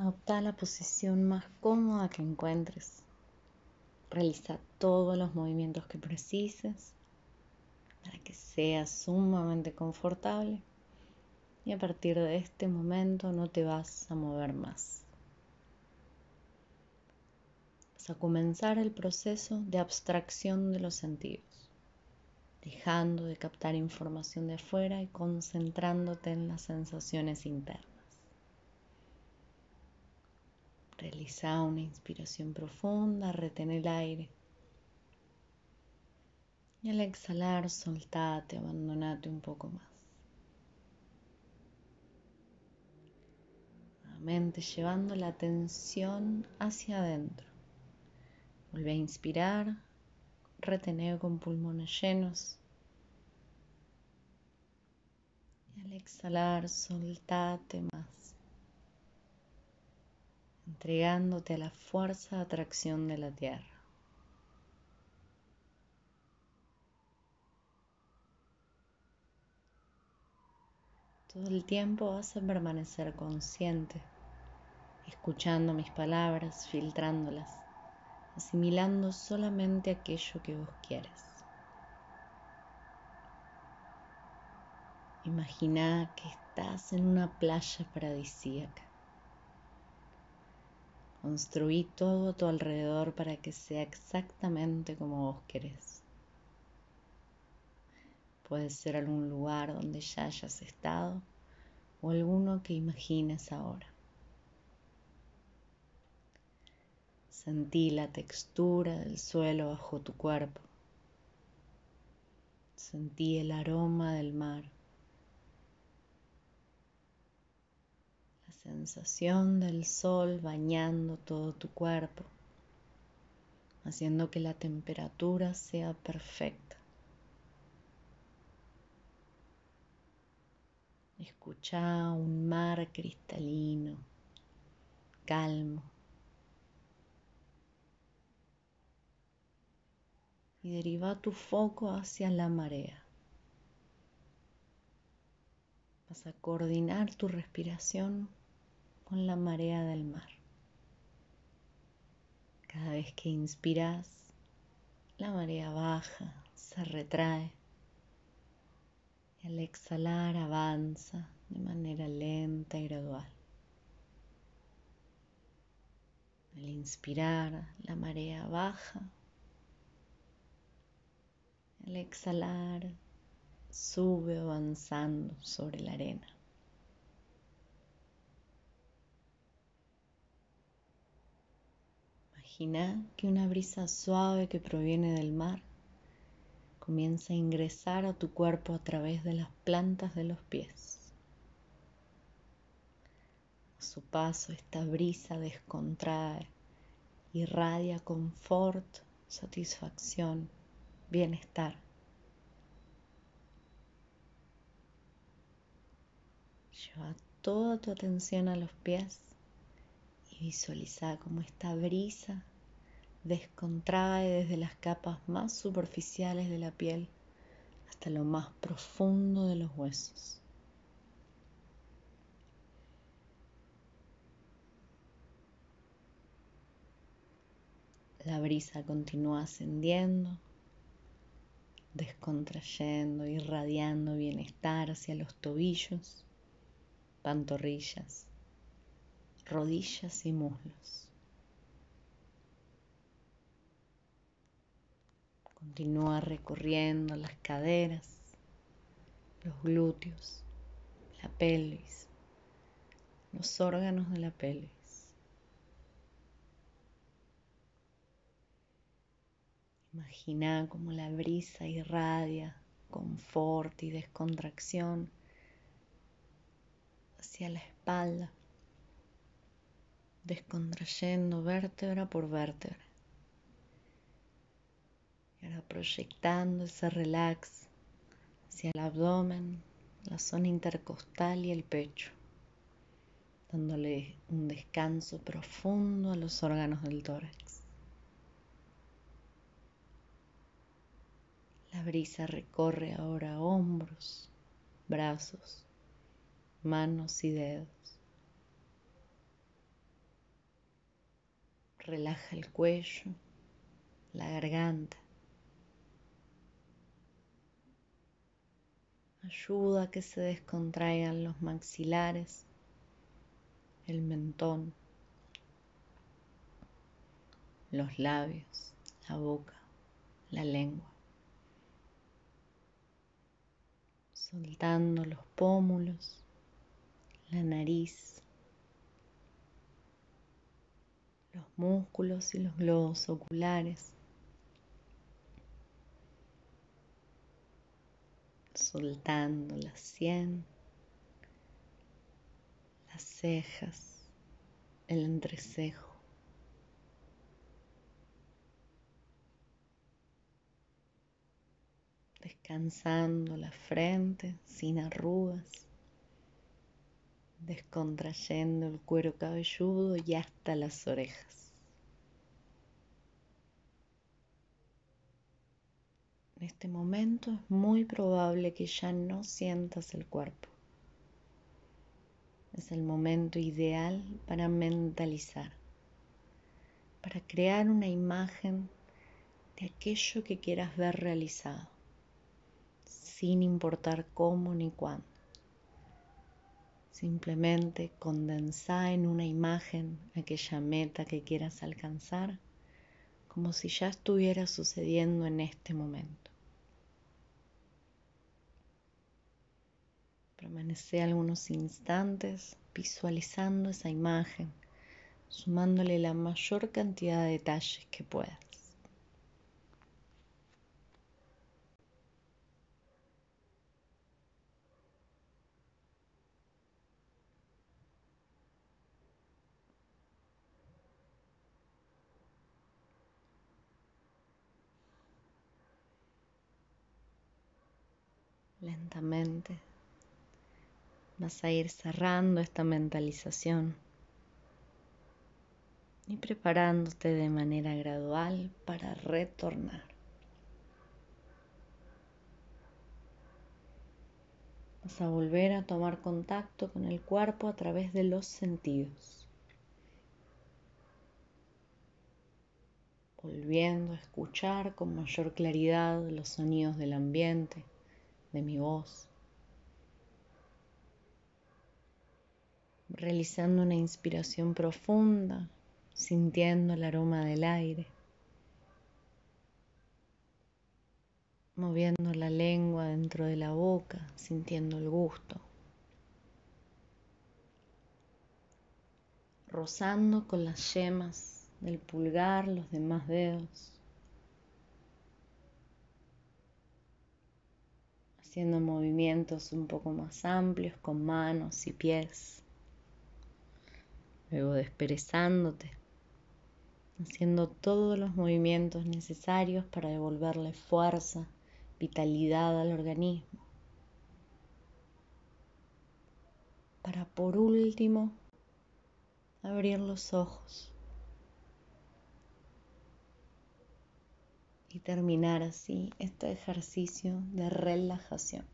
Adopta la posición más cómoda que encuentres. Realiza todos los movimientos que precises para que sea sumamente confortable y a partir de este momento no te vas a mover más. Vas a comenzar el proceso de abstracción de los sentidos, dejando de captar información de afuera y concentrándote en las sensaciones internas. Realiza una inspiración profunda, retén el aire. Y al exhalar, soltate, abandonate un poco más. Nuevamente llevando la atención hacia adentro. Vuelve a inspirar, retener con pulmones llenos. Y al exhalar, soltate más entregándote a la fuerza de atracción de la Tierra. Todo el tiempo vas a permanecer consciente, escuchando mis palabras, filtrándolas, asimilando solamente aquello que vos quieres. Imagina que estás en una playa paradisíaca Construí todo a tu alrededor para que sea exactamente como vos querés. Puede ser algún lugar donde ya hayas estado o alguno que imagines ahora. Sentí la textura del suelo bajo tu cuerpo. Sentí el aroma del mar. Sensación del sol bañando todo tu cuerpo, haciendo que la temperatura sea perfecta. Escucha un mar cristalino, calmo. Y deriva tu foco hacia la marea. Vas a coordinar tu respiración con la marea del mar. Cada vez que inspiras, la marea baja, se retrae y al exhalar avanza de manera lenta y gradual. Al inspirar, la marea baja. Al exhalar, sube avanzando sobre la arena. Imagina que una brisa suave que proviene del mar comienza a ingresar a tu cuerpo a través de las plantas de los pies. A su paso, esta brisa descontrae, irradia confort, satisfacción, bienestar. Lleva toda tu atención a los pies y visualiza cómo esta brisa descontrae desde las capas más superficiales de la piel hasta lo más profundo de los huesos. La brisa continúa ascendiendo, descontrayendo, irradiando bienestar hacia los tobillos, pantorrillas, rodillas y muslos. Continúa recorriendo las caderas, los glúteos, la pelvis, los órganos de la pelvis. Imagina cómo la brisa irradia confort y descontracción hacia la espalda, descontrayendo vértebra por vértebra. Y ahora proyectando ese relax hacia el abdomen, la zona intercostal y el pecho, dándole un descanso profundo a los órganos del tórax. La brisa recorre ahora hombros, brazos, manos y dedos Relaja el cuello, la garganta. Ayuda a que se descontraigan los maxilares, el mentón, los labios, la boca, la lengua. Soltando los pómulos, la nariz, los músculos y los globos oculares. Soltando la sien, las cejas, el entrecejo. Descansando la frente sin arrugas descontrayendo el cuero cabelludo y hasta las orejas. En este momento es muy probable que ya no sientas el cuerpo. Es el momento ideal para mentalizar, para crear una imagen de aquello que quieras ver realizado, sin importar cómo ni cuándo. Simplemente condensá en una imagen aquella meta que quieras alcanzar como si ya estuviera sucediendo en este momento. Permanece algunos instantes visualizando esa imagen, sumándole la mayor cantidad de detalles que puedas. Lentamente vas a ir cerrando esta mentalización y preparándote de manera gradual para retornar. Vas a volver a tomar contacto con el cuerpo a través de los sentidos. Volviendo a escuchar con mayor claridad los sonidos del ambiente de mi voz, realizando una inspiración profunda, sintiendo el aroma del aire, moviendo la lengua dentro de la boca, sintiendo el gusto, rozando con las yemas del pulgar los demás dedos. Haciendo movimientos un poco más amplios con manos y pies. Luego desperezándote, haciendo todos los movimientos necesarios para devolverle fuerza, vitalidad al organismo. Para por último abrir los ojos. Y terminar así este ejercicio de relajación.